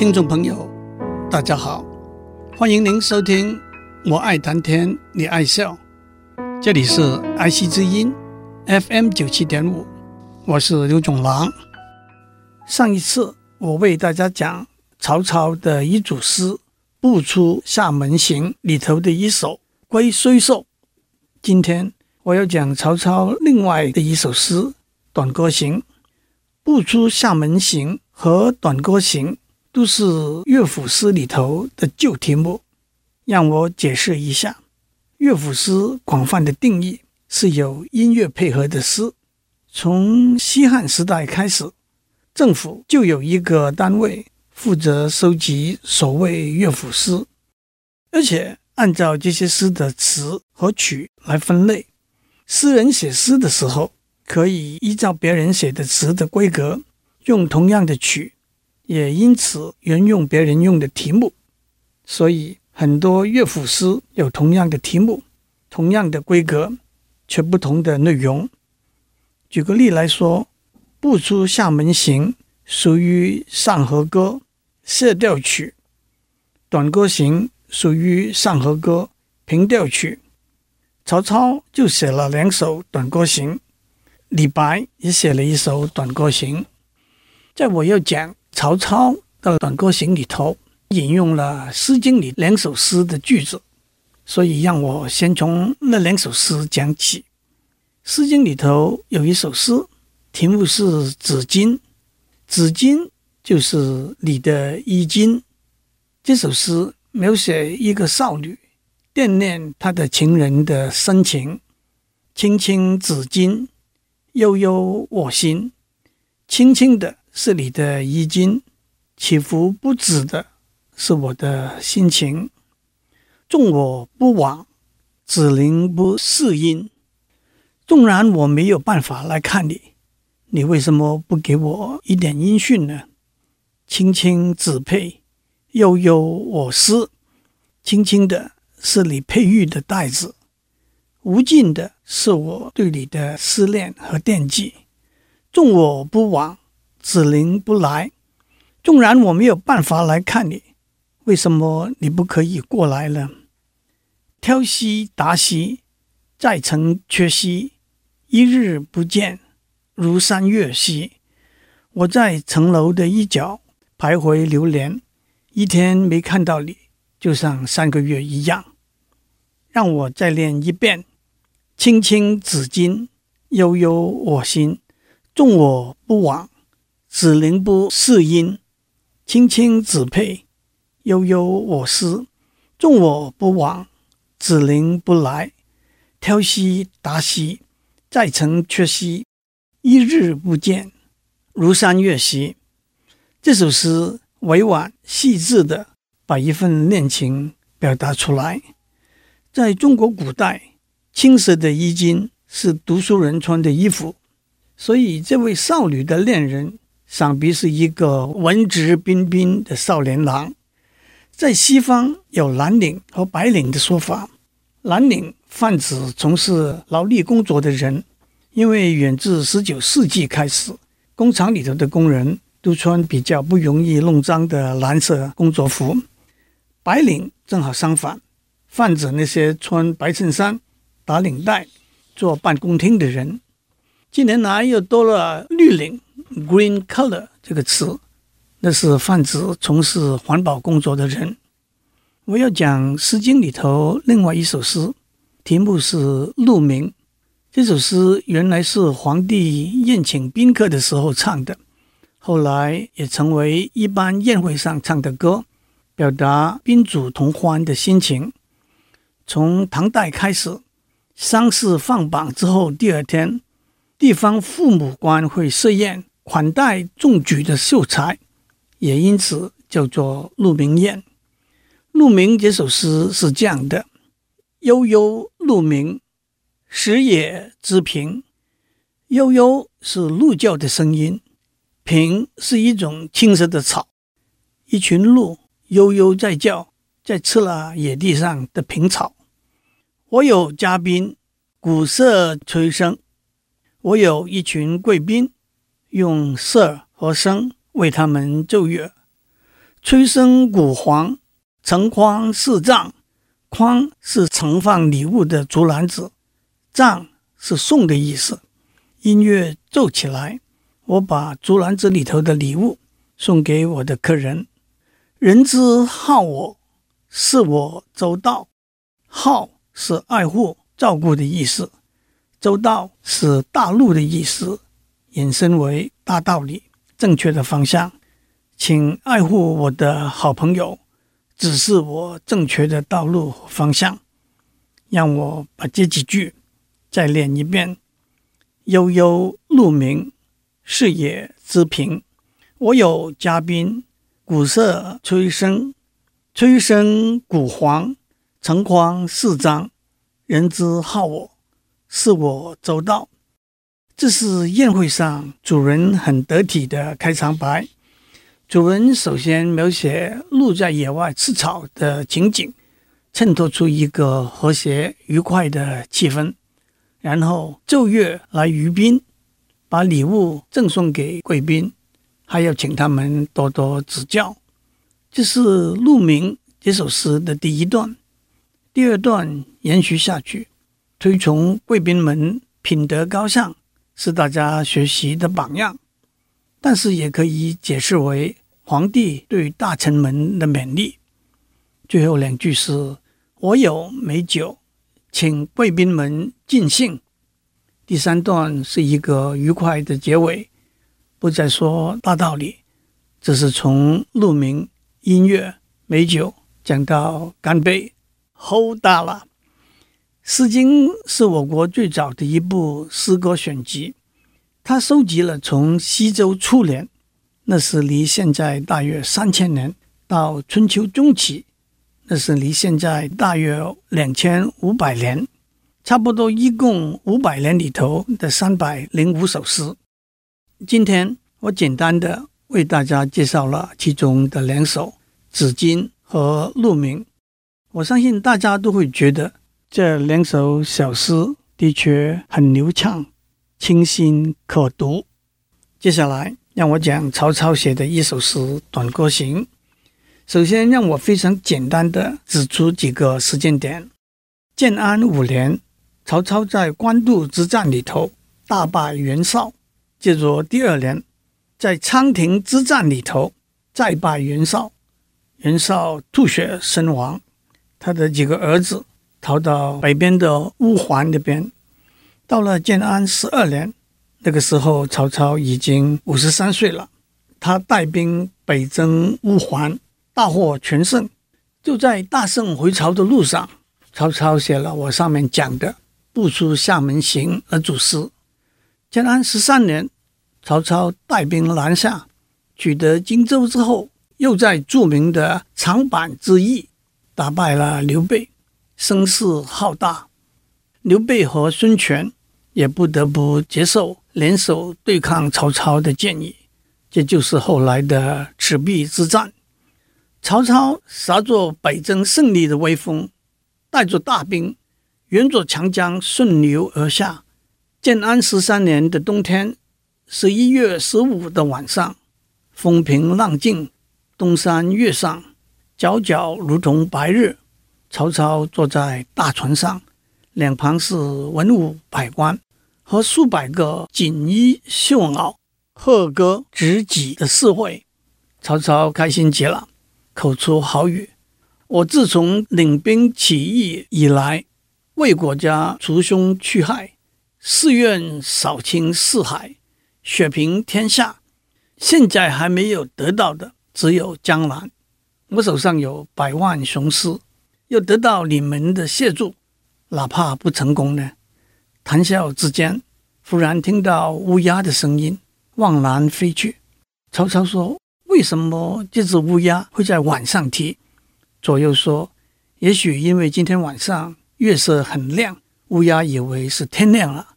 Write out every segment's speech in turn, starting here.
听众朋友，大家好，欢迎您收听《我爱谈天，你爱笑》，这里是爱惜之音 FM 九七点五，我是刘总郎。上一次我为大家讲曹操的一组诗《不出厦门行》里头的一首《龟虽寿》，今天我要讲曹操另外的一首诗《短歌行》。《不出厦门行》和《短歌行》。都是乐府诗里头的旧题目，让我解释一下。乐府诗广泛的定义是有音乐配合的诗。从西汉时代开始，政府就有一个单位负责收集所谓乐府诗，而且按照这些诗的词和曲来分类。诗人写诗的时候，可以依照别人写的词的规格，用同样的曲。也因此沿用别人用的题目，所以很多乐府诗有同样的题目、同样的规格，却不同的内容。举个例来说，《不出厦门行》属于上和歌、谢调曲，《短歌行》属于上和歌、平调曲。曹操就写了两首短歌行，李白也写了一首短歌行。在我要讲。曹操的《短歌行》里头引用了《诗经》里两首诗的句子，所以让我先从那两首诗讲起。《诗经》里头有一首诗，题目是《子巾》，子巾就是你的衣襟。这首诗描写一个少女惦念她的情人的深情，青青子巾，悠悠我心，轻轻的。是你的衣襟，起伏不止的是我的心情。纵我不往，子陵不嗣音。纵然我没有办法来看你，你为什么不给我一点音讯呢？青青子佩，悠悠我思。青青的是你佩玉的带子，无尽的是我对你的思念和惦记。纵我不往。子陵不来，纵然我没有办法来看你，为什么你不可以过来呢？挑兮达兮，在城缺兮，一日不见，如三月兮。我在城楼的一角徘徊流连，一天没看到你，就像三个月一样。让我再念一遍：青青子衿，悠悠我心。纵我不往。子陵不嗣音，青青子佩，悠悠我思。纵我不往，子陵不来。挑兮达兮，在城阙兮，一日不见，如三月兮。这首诗委婉细致地把一份恋情表达出来。在中国古代，青色的衣襟是读书人穿的衣服，所以这位少女的恋人。想必是一个文质彬彬的少年郎。在西方有蓝领和白领的说法，蓝领泛指从事劳力工作的人，因为远自十九世纪开始，工厂里头的工人都穿比较不容易弄脏的蓝色工作服。白领正好相反，泛指那些穿白衬衫、打领带、坐办公厅的人。近年来又多了绿领。Green color 这个词，那是泛指从事环保工作的人。我要讲《诗经》里头另外一首诗，题目是《鹿鸣》。这首诗原来是皇帝宴请宾客的时候唱的，后来也成为一般宴会上唱的歌，表达宾主同欢的心情。从唐代开始，丧事放榜之后，第二天，地方父母官会设宴。款待中举的秀才，也因此叫做鹿鸣宴。《鹿鸣》这首诗是这样的：悠悠鹿鸣，食野之苹。悠悠是鹿叫的声音，苹是一种青色的草。一群鹿悠悠在叫，在吃了野地上的苹草。我有嘉宾，鼓瑟吹笙。我有一群贵宾。用瑟和声为他们奏乐，吹笙鼓簧，成筐是帐。筐是盛放礼物的竹篮子，帐是送的意思。音乐奏起来，我把竹篮子里头的礼物送给我的客人。人之好我，是我周到。好是爱护、照顾的意思，周到是大陆的意思，引申为大道理、正确的方向。请爱护我的好朋友。指示我正确的道路和方向，让我把这几句再练一遍。悠悠鹿鸣，食野之苹。我有嘉宾，鼓瑟吹笙，吹笙鼓簧，成筐似张。人之好我，视我周到。这是宴会上主人很得体的开场白。主人首先描写鹿在野外吃草的情景，衬托出一个和谐愉快的气氛。然后奏乐来娱宾，把礼物赠送给贵宾，还要请他们多多指教。这是《鹿鸣》这首诗的第一段。第二段延续下去，推崇贵宾们品德高尚，是大家学习的榜样。但是也可以解释为。皇帝对大臣们的勉励。最后两句是：“我有美酒，请贵宾们尽兴。”第三段是一个愉快的结尾，不再说大道理，这是从鹿鸣、音乐、美酒讲到干杯，齁大了。《诗经》是我国最早的一部诗歌选集，它收集了从西周初年。那是离现在大约三千年，到春秋中期，那是离现在大约两千五百年，差不多一共五百年里头的三百零五首诗。今天我简单的为大家介绍了其中的两首《子衿》和《鹿鸣》，我相信大家都会觉得这两首小诗的确很流畅、清新可读。接下来。让我讲曹操写的一首诗《短歌行》。首先，让我非常简单的指出几个时间点：建安五年，曹操在官渡之战里头大败袁绍；接着第二年，在仓亭之战里头再败袁绍，袁绍吐血身亡，他的几个儿子逃到北边的乌桓那边。到了建安十二年。那个时候，曹操已经五十三岁了。他带兵北征乌桓，大获全胜。就在大胜回朝的路上，曹操写了我上面讲的《不出厦门行》而主诗。建安十三年，曹操带兵南下，取得荆州之后，又在著名的长坂之役打败了刘备，声势浩大。刘备和孙权也不得不接受。联手对抗曹操的建议，这就是后来的赤壁之战。曹操杀着北征胜利的威风，带着大兵沿着长江顺流而下。建安十三年的冬天，十一月十五的晚上，风平浪静，东山月上，皎皎如同白日。曹操坐在大船上，两旁是文武百官。和数百个锦衣绣袄、贺歌执戟的侍卫，曹操开心极了，口出豪语：“我自从领兵起义以来，为国家除凶去害，誓愿扫清四海，雪平天下。现在还没有得到的，只有江南。我手上有百万雄师，又得到你们的协助，哪怕不成功呢？”谈笑之间，忽然听到乌鸦的声音，往南飞去。曹操说：“为什么这只乌鸦会在晚上啼？”左右说：“也许因为今天晚上月色很亮，乌鸦以为是天亮了。”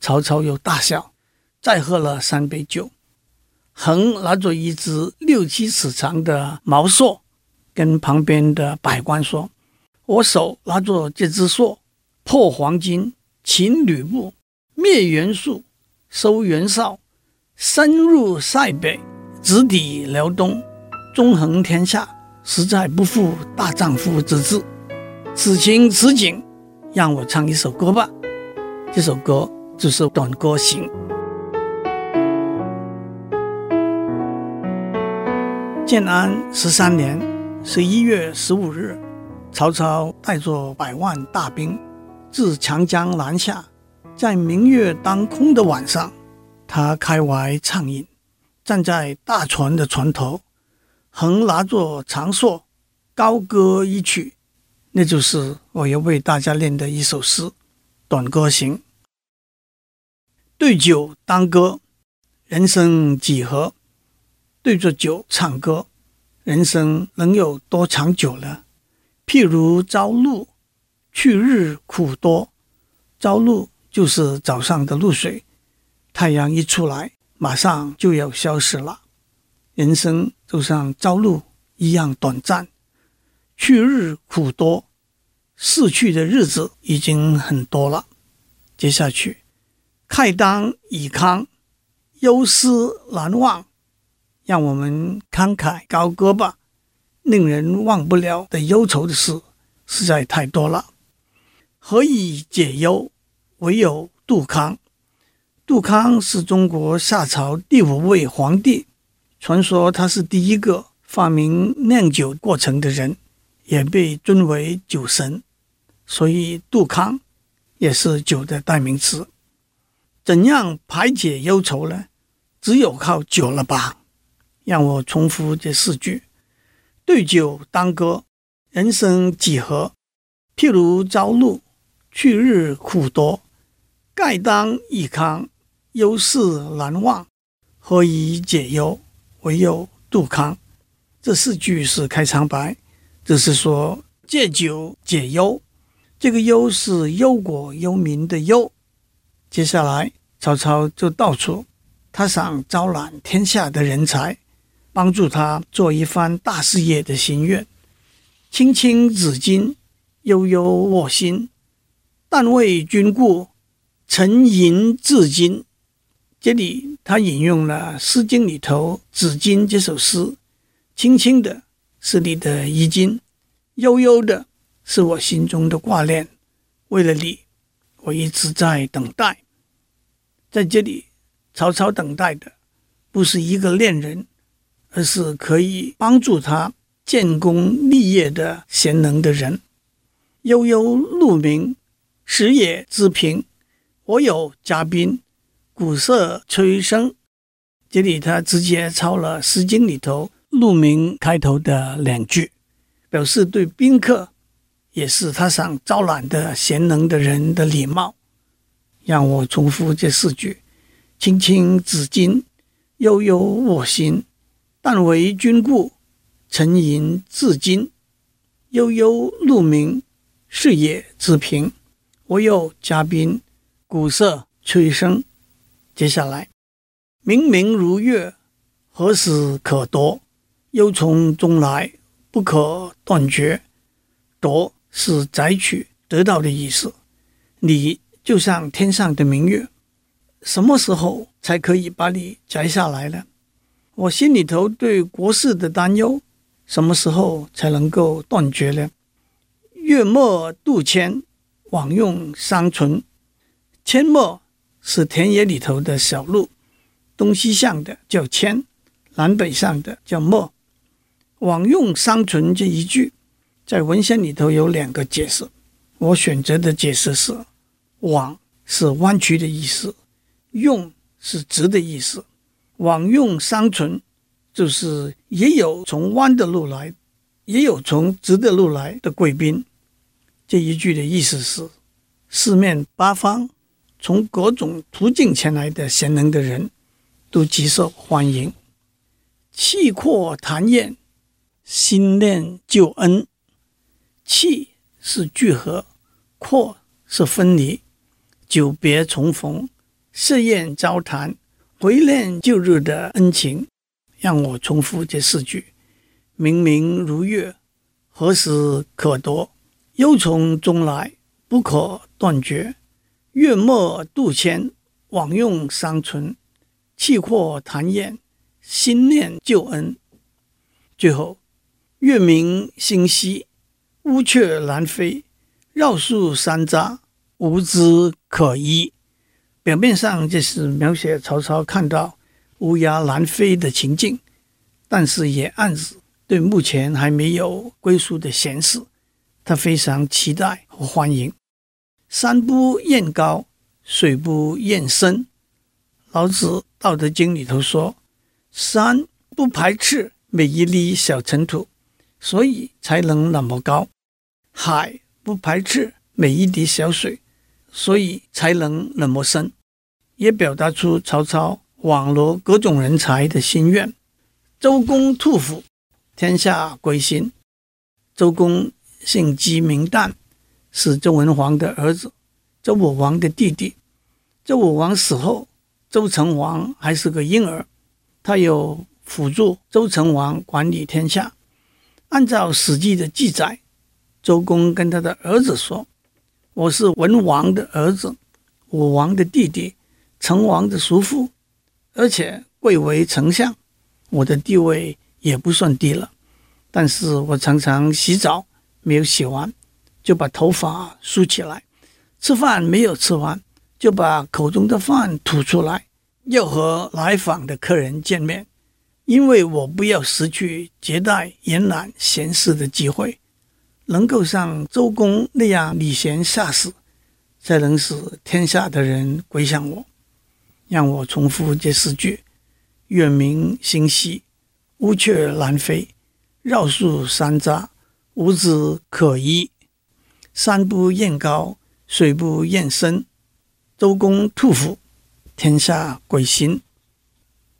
曹操又大笑，再喝了三杯酒。横拿着一只六七尺长的毛槊，跟旁边的百官说：“我手拿着这只槊，破黄巾。”擒吕布，灭袁术，收袁绍，深入塞北，直抵辽东，纵横天下，实在不负大丈夫之志。此情此景，让我唱一首歌吧。这首歌就是《短歌行》。建安十三年十一月十五日，曹操带着百万大兵自长江南下，在明月当空的晚上，他开怀畅饮，站在大船的船头，横拿着长槊，高歌一曲。那就是我要为大家念的一首诗《短歌行》。对酒当歌，人生几何？对着酒唱歌，人生能有多长久呢？譬如朝露，去日苦多。朝露就是早上的露水，太阳一出来，马上就要消失了。人生就像朝露一样短暂，去日苦多。逝去的日子已经很多了，接下去，慨当以慷，忧思难忘，让我们慷慨高歌吧。令人忘不了的忧愁的事实在太多了。何以解忧？唯有杜康。杜康是中国夏朝第五位皇帝，传说他是第一个发明酿酒过程的人，也被尊为酒神。所以，杜康也是酒的代名词。怎样排解忧愁呢？只有靠酒了吧？让我重复这四句：对酒当歌，人生几何？譬如朝露，去日苦多。慨当以慷，忧思难忘。何以解忧？唯有杜康。这四句是开场白，就是说借酒解忧。这个忧是忧国忧民的忧。接下来，曹操就到处，他想招揽天下的人才，帮助他做一番大事业的心愿。青青子衿，悠悠我心。但为君故，沉吟至今。这里他引用了《诗经》里头《子衿》这首诗：“青青的是你的衣襟，悠悠的。”是我心中的挂念，为了你，我一直在等待。在这里，曹操等待的不是一个恋人，而是可以帮助他建功立业的贤能的人。悠悠鹿鸣，食野之苹。我有嘉宾，鼓瑟吹笙。这里他直接抄了《诗经》里头“鹿鸣”开头的两句，表示对宾客。也是他想招揽的贤能的人的礼貌。让我重复这四句：青青子衿，悠悠我心。但为君故，沉吟至今。悠悠鹿鸣，食野之苹。我有嘉宾，鼓瑟吹笙。接下来，明明如月，何时可夺？忧从中来，不可断绝。夺。是摘取、得到的意思。你就像天上的明月，什么时候才可以把你摘下来呢？我心里头对国事的担忧，什么时候才能够断绝呢？月末渡迁，枉用桑纯。阡陌是田野里头的小路，东西向的叫阡，南北向的叫陌。枉用桑纯这一句。在文献里头有两个解释，我选择的解释是：枉是弯曲的意思，用是直的意思。往用三存，就是也有从弯的路来，也有从直的路来的贵宾。这一句的意思是，四面八方从各种途径前来的贤能的人都极受欢迎。契阔谈宴，心念旧恩。契是聚合，阔是分离，久别重逢，设宴交谈，回念旧日的恩情。让我重复这四句：明明如月，何时可夺？忧从中来，不可断绝。月末渡迁，枉用桑纯。契阔谈宴，心念旧恩。最后，月明星稀，乌鹊南飞，绕树山楂，无枝可依。表面上这是描写曹操看到乌鸦南飞的情境，但是也暗示对目前还没有归宿的闲士，他非常期待和欢迎。山不厌高，水不厌深。老子《道德经》里头说，山不排斥每一粒小尘土，所以才能那么高；海不排斥每一滴小水，所以才能那么深。也表达出曹操网罗各种人才的心愿。周公吐哺，天下归心。周公姓姬名旦，是周文王的儿子，周武王的弟弟。周武王死后，周成王还是个婴儿，他有辅助周成王管理天下。按照《史记》的记载，周公跟他的儿子说：“我是文王的儿子，武王的弟弟。”成王的叔父，而且贵为丞相，我的地位也不算低了。但是我常常洗澡没有洗完，就把头发梳起来；吃饭没有吃完，就把口中的饭吐出来。要和来访的客人见面，因为我不要失去接待延揽闲士的机会。能够像周公那样礼贤下士，才能使天下的人归向我。让我重复这四句：月明星稀，乌鹊南飞，绕树山楂，无枝可依。山不厌高，水不厌深。周公吐哺，天下归心。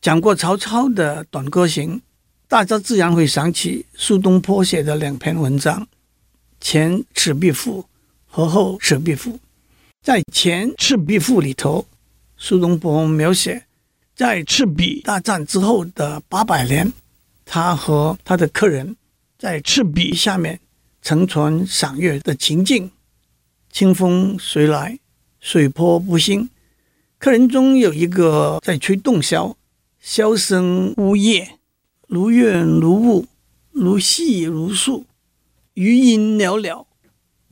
讲过曹操的短歌行，大家自然会想起苏东坡写的两篇文章：前《赤壁赋》和后《赤壁赋》。在前《赤壁赋》里头。苏东坡描写，在赤壁大战之后的八百年，他和他的客人在赤壁下面乘船赏月的情景。清风随来，水波不兴。客人中有一个在吹洞箫，箫声呜咽，如怨如雾，如泣如诉，余音袅袅，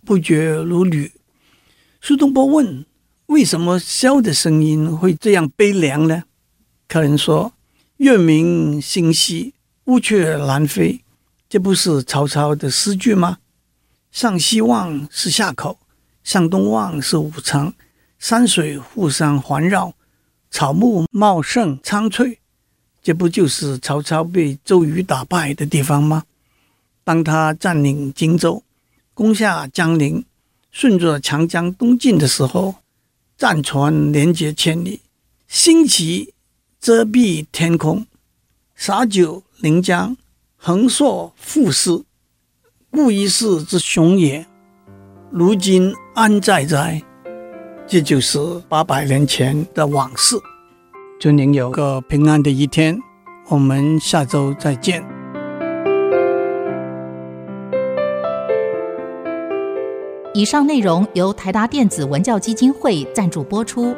不绝如缕。苏东坡问。为什么箫的声音会这样悲凉呢？客人说：“月明星稀，乌鹊南飞。”这不是曹操的诗句吗？上西望是夏口，向东望是武昌，山水互相环绕，草木茂盛苍翠，这不就是曹操被周瑜打败的地方吗？当他占领荆州，攻下江陵，顺着长江东进的时候。战船连接千里，旌旗遮蔽天空，洒酒临江，横槊赋诗，故一世之雄也。如今安在哉？这就是八百年前的往事。祝您有个平安的一天，我们下周再见。以上内容由台达电子文教基金会赞助播出。